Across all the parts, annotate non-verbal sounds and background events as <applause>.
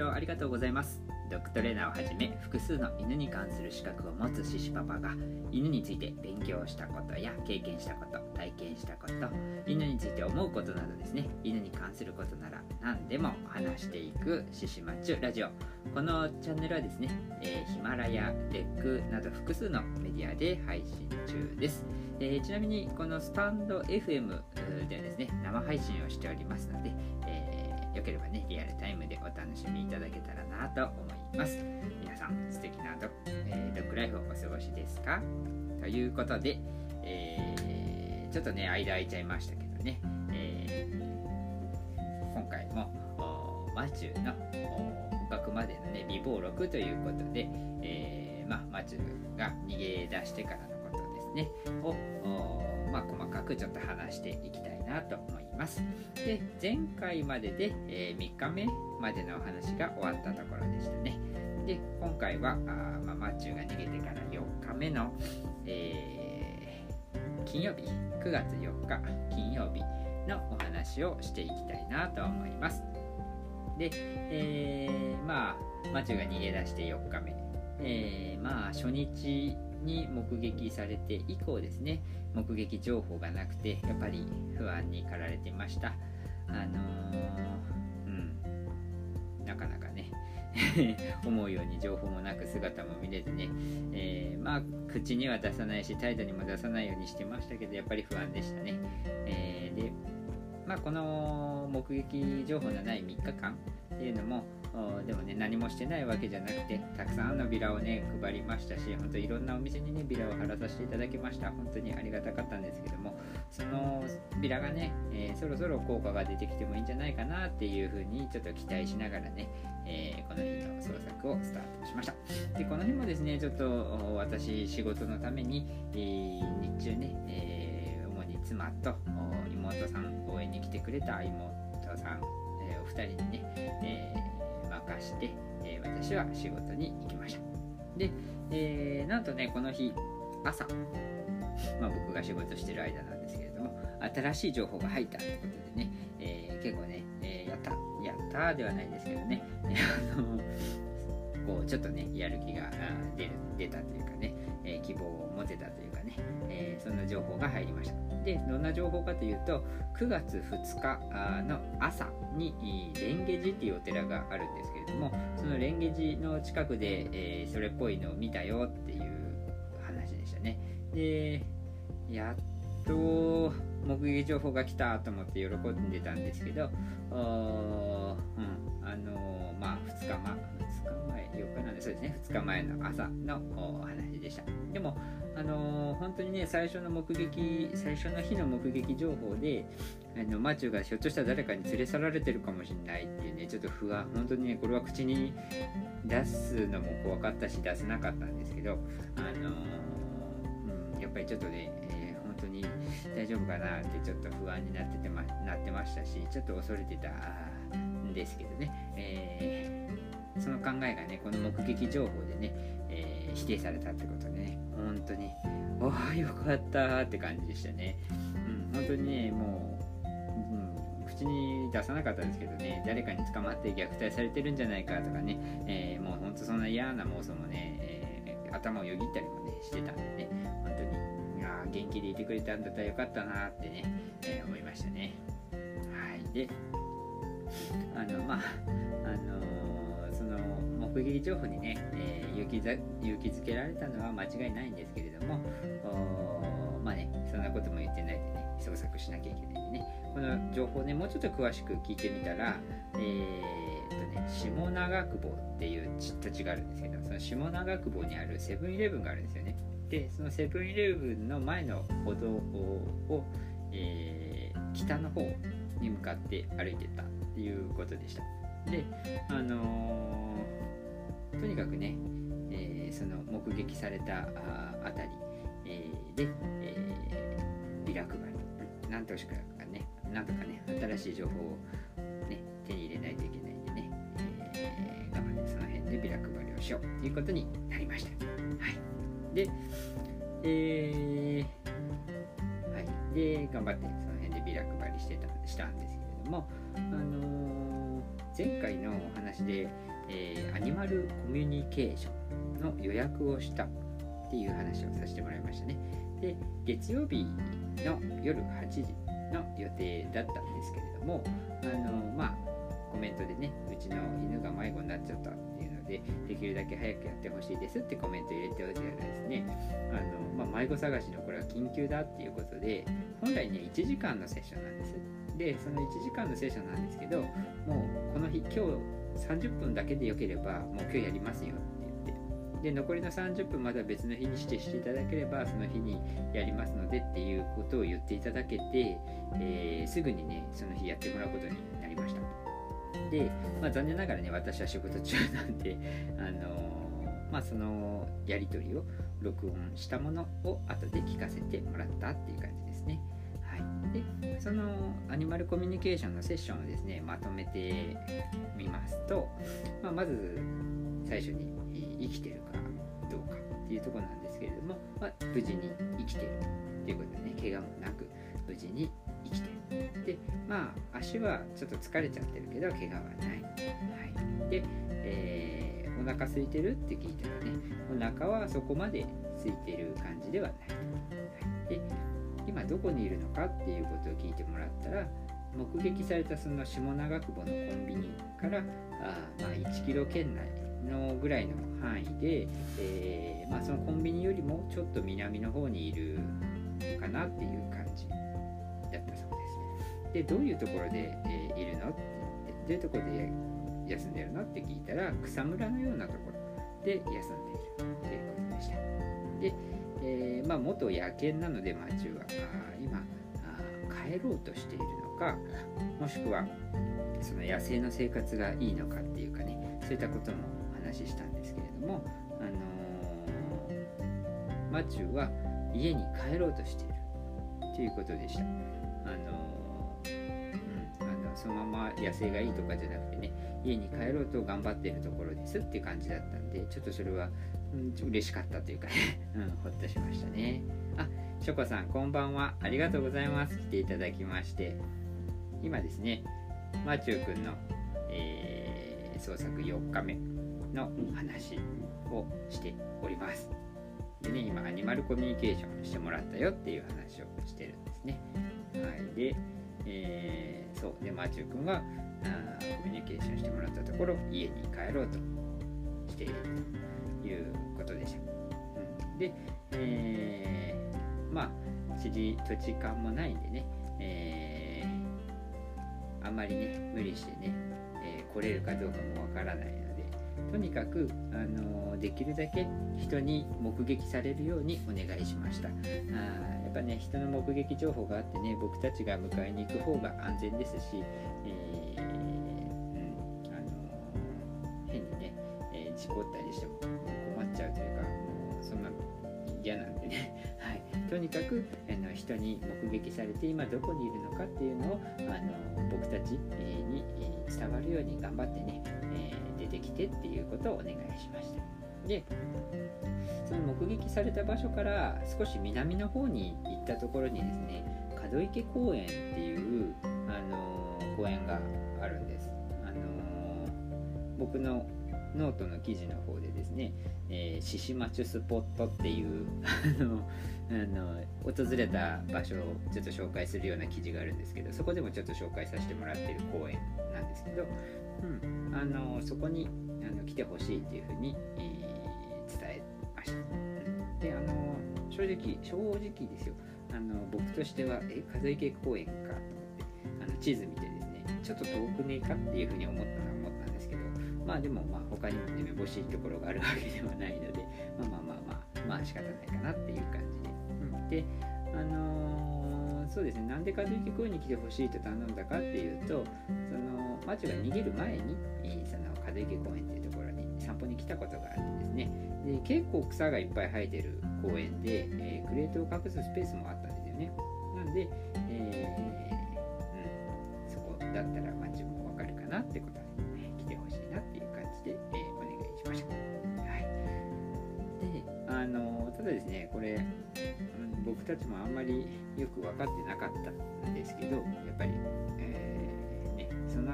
聴ありがとうございます。ドッグトレーナーをはじめ複数の犬に関する資格を持つシシパパが犬について勉強したことや経験したこと体験したこと犬について思うことなどですね。犬に関することなら何でも話していくシシマチュラジオ。このチャンネルはですね、えー、ヒマラヤ、レックなど複数のメディアで配信中です、えー、ちなみにこのスタンド FM ではですね生配信をしておりますので、えー、よければねリアルタイムでお楽しみいただけたらなと思います。皆さん素敵なド,、えー、ドッグライフをお過ごしですか？ということで、えー、ちょっとね間空いちゃいましたけどね、えー、今回もマチューの捕獲までのね微暴録ということで、えー、まあ、マチューが逃げ出してからのことですね。をまあ、細かくちょっと話していきたいなと思います。で前回までで、えー、3日目までのお話が終わったところでしたね。で今回はあ、まあ、マッチューが逃げてから4日目の、えー、金曜日9月4日金曜日のお話をしていきたいなと思います。で、えー、まあマチューが逃げ出して4日目、えー、まあ初日に目撃されて以降ですね目撃情報がなくてやっぱり不安に駆られてました。あのー、うん。なかなかね <laughs> 思うように情報もなく姿も見れずね、えー、まあ口には出さないし態度にも出さないようにしてましたけどやっぱり不安でしたね、えー、でまあこの目撃情報のない3日間っていうのもでもね何もしてないわけじゃなくてたくさんのビラをね配りましたし本当いろんなお店にねビラを貼らさせていただきました。本当にありがたかったんですけどもそのビラがね、えー、そろそろ効果が出てきてもいいんじゃないかなっていうふうにちょっと期待しながらね、えー、この日の創作をスタートしました。でこの日もですねちょっと私仕事のために、えー、日中ね、え主に妻と妹さん応援に来てくれた妹さん、えお二人にね、えー任して、えー、私は仕事に行きました。で、えー、なんとね、この日、朝、まあ、僕が仕事してる間なんですけれども、新しい情報が入ったということでね、えー、結構ね、えやった、やったではないんですけどね、<laughs> あのこうちょっとね、やる気が出る出たというかね、え希望を持てたというかね、えそんな情報が入りました。でどんな情報かというと9月2日の朝に蓮華寺っていうお寺があるんですけれどもその蓮華寺の近くで、えー、それっぽいのを見たよっていう話でしたね。でやっと目撃情報が来たと思って喜んでたんですけど、うん、あのー、まあ2日前2日前4日なんでそうですね2日前の朝のお話でした。でもあのー、本当にね最初の目撃最初の日の目撃情報であのマチューがひょっとしたら誰かに連れ去られてるかもしれないっていうねちょっと不安本当にねこれは口に出すのも怖かったし出せなかったんですけどあのー、うん、やっぱりちょっとね、当に大丈夫かなってちょっと不安になっててまなってましたしちょっと恐れてたんですけどね、えー、その考えがねこの目撃情報でね、え否定されたってことでね。本当におあよかったって感じでしたね、うん、本当にねもう、ん、口に出さなかったんですけどね誰かに捕まって虐待されてるんじゃないかとかね、えー、もう本当そんな嫌な妄想もね、え、頭をよぎったりもねしてたんでね本当に。元気でいてくれたんだったらよかったなってね、えー、思いましたね。はい。であのまああのその目撃情報にね、えー、勇気ざ勇気づけられたのは間違いないんですけれどもまあねそんなことも言ってないでね捜索しなきゃいけないんでね。この情報ねもうちょっと詳しく聞いてみたらえー、とね下長久保っていう土地があるんですけどその下長久保にあるセブンイレブンがあるんですよね。でそのセブンイレブンの前の歩道を、えー、北の方に向かって歩いてたっていうことでした。であのー、とにかくね、えー、その目撃されたあたり、えー、で、えー、ビラ配りなんとかねなんとかね新しい情報を、ね、手に入れないといけないんでね、えー、頑張ってその辺でビラ配りをしようということになりました。はい。でえー、はいで頑張ってその辺でビラ配りしてたしたんですけどども、あのー、前回のお話で、えー、アニマルコミュニケーションの予約をしたっていう話をさせてもらいましたね。で月曜日の夜8時の予定だったんですけれどもあのまあコメントでねうちの犬が迷子になっちゃったっていうのでできるだけ早くやってほしいですってコメント入れておいてらですね。あの、まあ、迷子探しのこれは緊急だっていうことで本来ね1時間のセッションなんです。でその1時間のセッションなんですけどもうこの日今日30分だけでよければもう今日やりますよで残りの30分また別の日にしてしていただければその日にやりますのでっていうことを言っていただけて、えー、すぐにねその日やってもらうことになりました。で、まあ、残念ながらね私は仕事中なんであのー、まあそのやり取りを録音したものを後で聞かせてもらったっていう感じですね。はい、でそのアニマルコミュニケーションのセッションをですねまとめてみますと、まあ、まず最初に生きてるかどうかっていうとこなんですけれども、まあ、無事に生きてるということでね怪我もなく無事にまあ足はちょっと疲れちゃってるけど怪我はない、はい、で、えー、お腹空いてるって聞いたらねお腹はそこまで空いてる感じではない、はい、で今どこにいるのかっていうことを聞いてもらったら目撃されたその下長久保のコンビニからあまあ1キロ圏内のぐらいの範囲で、えー、まあ、そのコンビニよりもちょっと南の方にいるかなっていう感じだったそうですね。でどういうところで、えー、いるの？って言ってどういうところで休んでるの？って聞いたら草むらのようなところで休んでいるということでした。で、えー、まあ、元野犬なので町は今帰ろうとしているのかもしくはその野生の生活がいいのかっていうかねそういったこともお話したんですけれども、あのー、マチューは家に帰ろうとしているということでした。そのまま野生がいいとかじゃなくてね家に帰ろうと頑張っているところですっていう感じだったんでちょっとそれは、うん、嬉しかったというかね、<laughs> うん、ほっとしましたね。あショコさんこんばんはありがとうございます来ていただきまして今ですねマチュー君の、えー、創作4日目の話をしております。でね、今、アニマルコミュニケーションしてもらったよっていう話をしてるんですね。はい。で、えー、そう。で、マーチュー君はあコミュニケーションしてもらったところ、家に帰ろうとしているということでした。うん、で、えー、まあ、地理土地勘もないんでね、えー、あんまりね、無理してね、えー、来れるかどうかもわからないのでとにかくあのできるだけ人に目撃されるようにお願いしましたあっぱね人の目撃情報があってね僕たちが迎えに行く方が安全ですし、えー、うんあの変にね、えー、事故ったりしても困っちゃうというかもうそんな嫌なんでね、<laughs> はい、とにかくあの人に目撃されて今どこにいるのかっていうのをあの僕たちに伝わるように頑張ってね、えーてきてっていうことをお願いしました。でその目撃された場所から少し南の方に行ったところにですね門池公園っていう、あのー、公園があるんです、あのー、僕のノートの記事の方でですね、えー、シシマチュスポットっていうあの訪れた場所をちょっと紹介するような記事があるんですけどそこでもちょっと紹介させてもらってる公園なんですけど、うん、あのそこにあの来てほしいっていうふうに、えー、伝えました。であの正直正直ですよ。あの僕としてはえ風池公園かと思って。あの地図見てですねちょっと遠くねえかっていうふうに思ったのは思ったんですけどまあでもまあ他にもねめぼしいところがあるわけではないのでまあまあまあまあまあ仕方ないかなっていう感じで、うん、であのー、そうですねなんで風池公園に来てほしいと頼んだかっていうとそのマチュが逃げる前に、その風池公園っていうところに散歩に来たことがあってですね。で結構草がいっぱい生えてる公園で、えー、クレートを隠すスペースもあったんですよね。なんで、えー、うん、そこだったらマチュもわかるかなってことで、ね、来てほしいなっていう感じで、え、お願いしました。はい。であのただですねこれ、僕たちもあんまりよく分かってなかったんですけどやっぱり、えー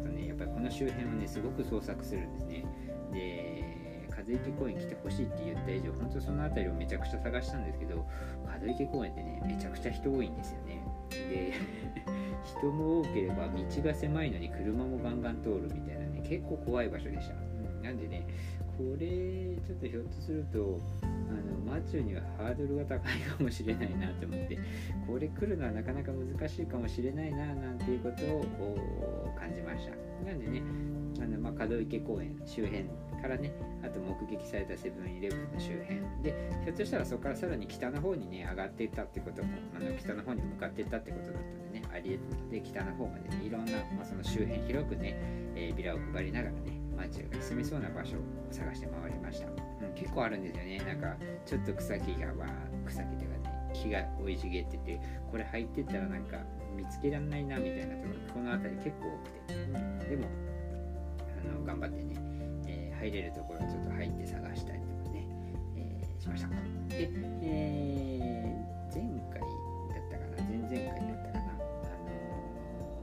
方ね。やっぱりこの周辺をねすごく捜索するんですね。で和池公園来てほしいって言った以上本当その辺りをめちゃくちゃ探したんですけど和池公園ってねめちゃくちゃ人多いんですよね。で <laughs> 人も多ければ道が狭いのに車もガンガン通るみたいなね結構怖い場所でした、うん、なんでねこれちょっとひょっとするとあのマチュにはハードルが高いかもしれないなと思ってこれ来るのはなかなか難しいかもしれないななんていうことを感じました。なんでねあの、まあ、門池公園周辺からねあと目撃されたセブンイレブンの周辺。でひょっとしたらそこからさらに北の方にね上がっていったってこともあの北の方に向かっていったってことだったんでねありえるので北の方までねいろんな、まあ、その周辺広くね、えー、ビラを配りながらねマチュが住みそうな場所を探して回りました、うん、結構あるんですよね。なんかちょっと草木がわ草木というかね木が生い茂っててこれ入ってったらなんか見つけられないなみたいなところこの辺り結構多くて、うん、でもあの頑張ってね、えー、入れるところちょっと入って探したりとかね、えー、しました。で、えー、前回だったかな？前々回だったかな？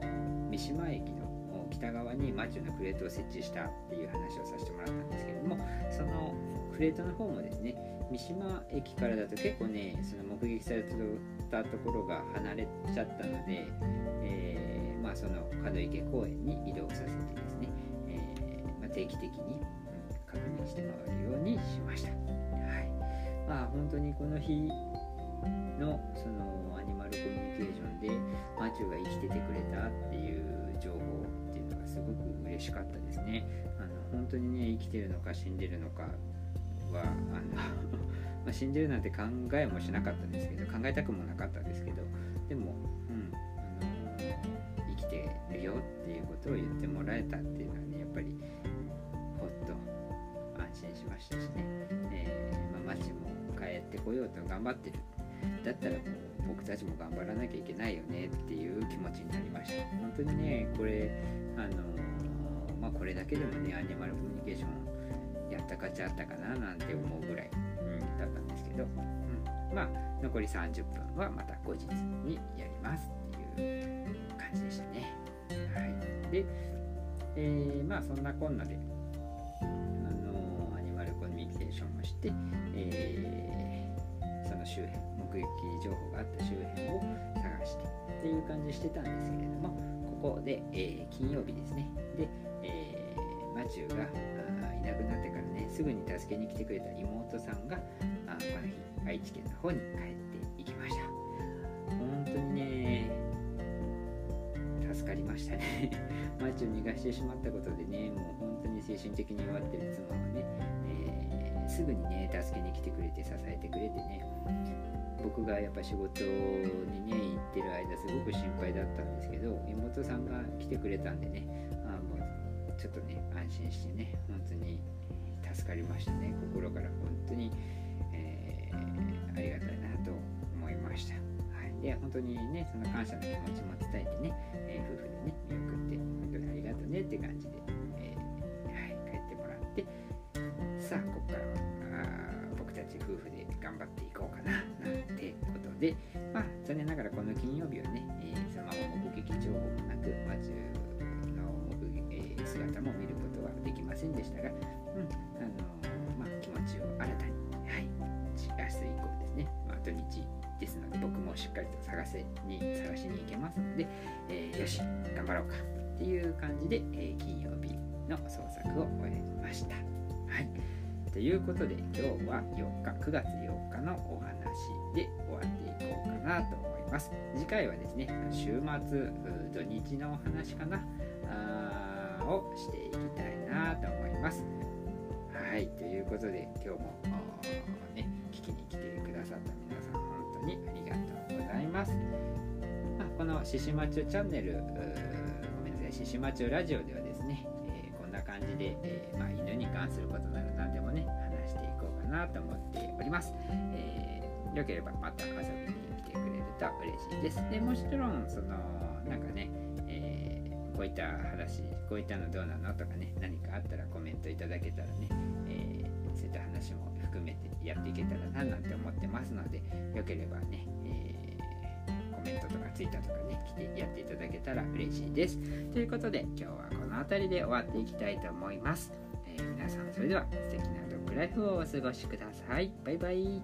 あの三島駅の北側にマチュのクレートを設置したっていう話をさせてもらったんですけれどもそのクレートの方もですね三島駅からだと結構ねその目撃されたところが離れちゃったので、えー、まあ、その門池公園に移動させてですね、えー、まあ、定期的に、うん、確認して回るようにしました。はいまあ、本当にこの日のそのアニマルコミュニケーションでマチュが生きててくれたっていう情報っていうのがすごく嬉しかったですねあの本当にね生きてるのか死んでるのかはあの <laughs> ま死んでるなんて考えもしなかったんですけど考えたくもなかったんですけどでも、うんあの生きてるよっていうことを言ってもらえたっていうのはねやっぱりほっと安心しましたしね、えー、まあ、町も帰ってこようと頑張ってる。だったらもう僕たちも頑張らなきゃいけないよねっていう気持ちになりました。本当にねこれあのまあこれだけでもねアニマルコミュニケーションやった価値あったかななんて思うぐらい、うん、だったんですけど、うん、まあ残り30分はまた後日にやりますっていう感じでしたね。はい。で、えー、まあそんなこんなであのアニマルコミュニケーションをして、えー、その周辺目撃情報があった周辺を探してっていう感じしてたんですけれどもここで、えー、金曜日ですね。で、えー、マチューがいなくなってからね、すぐに助けに来てくれた妹さんが、あこの日、愛知県の方に帰っていきました。本当にね、助かりましたね。<laughs> マチュー逃がしてしまったことでね、もう本当に精神的に弱ってる妻はね、えー、すぐにね、助けに来てくれて支えてくれてね、僕がやっぱ仕事にね行ってる間すごく心配だったんですけど妹さんが来てくれたんでねちょっとね安心してね本当に助かりましたね。心から本当に、えー、ありがたいなと思いました、はい、で本当にねその感謝の気持ちも伝えてね、えー、夫婦でね見送って本当にありがとうねって感じで、えー、はい、帰ってもらって。さあここからは僕たち夫婦で頑張っていこうかななんてことで、まあ、残念ながらこの金曜日はね、えー、そのまま目撃情報もなく、マチュの目、えー、姿も見ることはできませんでしたが、うんあのまあ、気持ちを新たに、はい、明日以降ですね、まあ、土日ですので僕もしっかりと探せに探しに行けますので、えー、よし頑張ろうかっていう感じで、えー、金曜日の捜索を終えました。はいということで今日は4日9月8日のお話で終わっていこうかなと思います。次回はですね、週末、土日のお話かなあをしていきたいなと思います。はい、ということで今日もね、聞きに来てくださった皆さん本当にありがとうございます。まあ、この獅子町チャンネル、ごめんなさい、獅子町ラジオではですね、えー、こんな感じで、えー、まあ、犬に関することなら何でもね、話していこうかなと思っております。えーよければまた遊びに来てくれると嬉しいです。でもちろん、その、なんかね、こういった話こういったのどうなのとかね何かあったらコメントいただけたらね、えー、そういった話も含めてやっていけたらななんて思ってますのでよければね、えー、コメントとか Twitter とかね来てやっていただけたら嬉しいです。ということで今日はこの辺りで終わっていきたいと思います、えー、皆さんそれでは素敵なドッグライフをお過ごしください。バイバイ。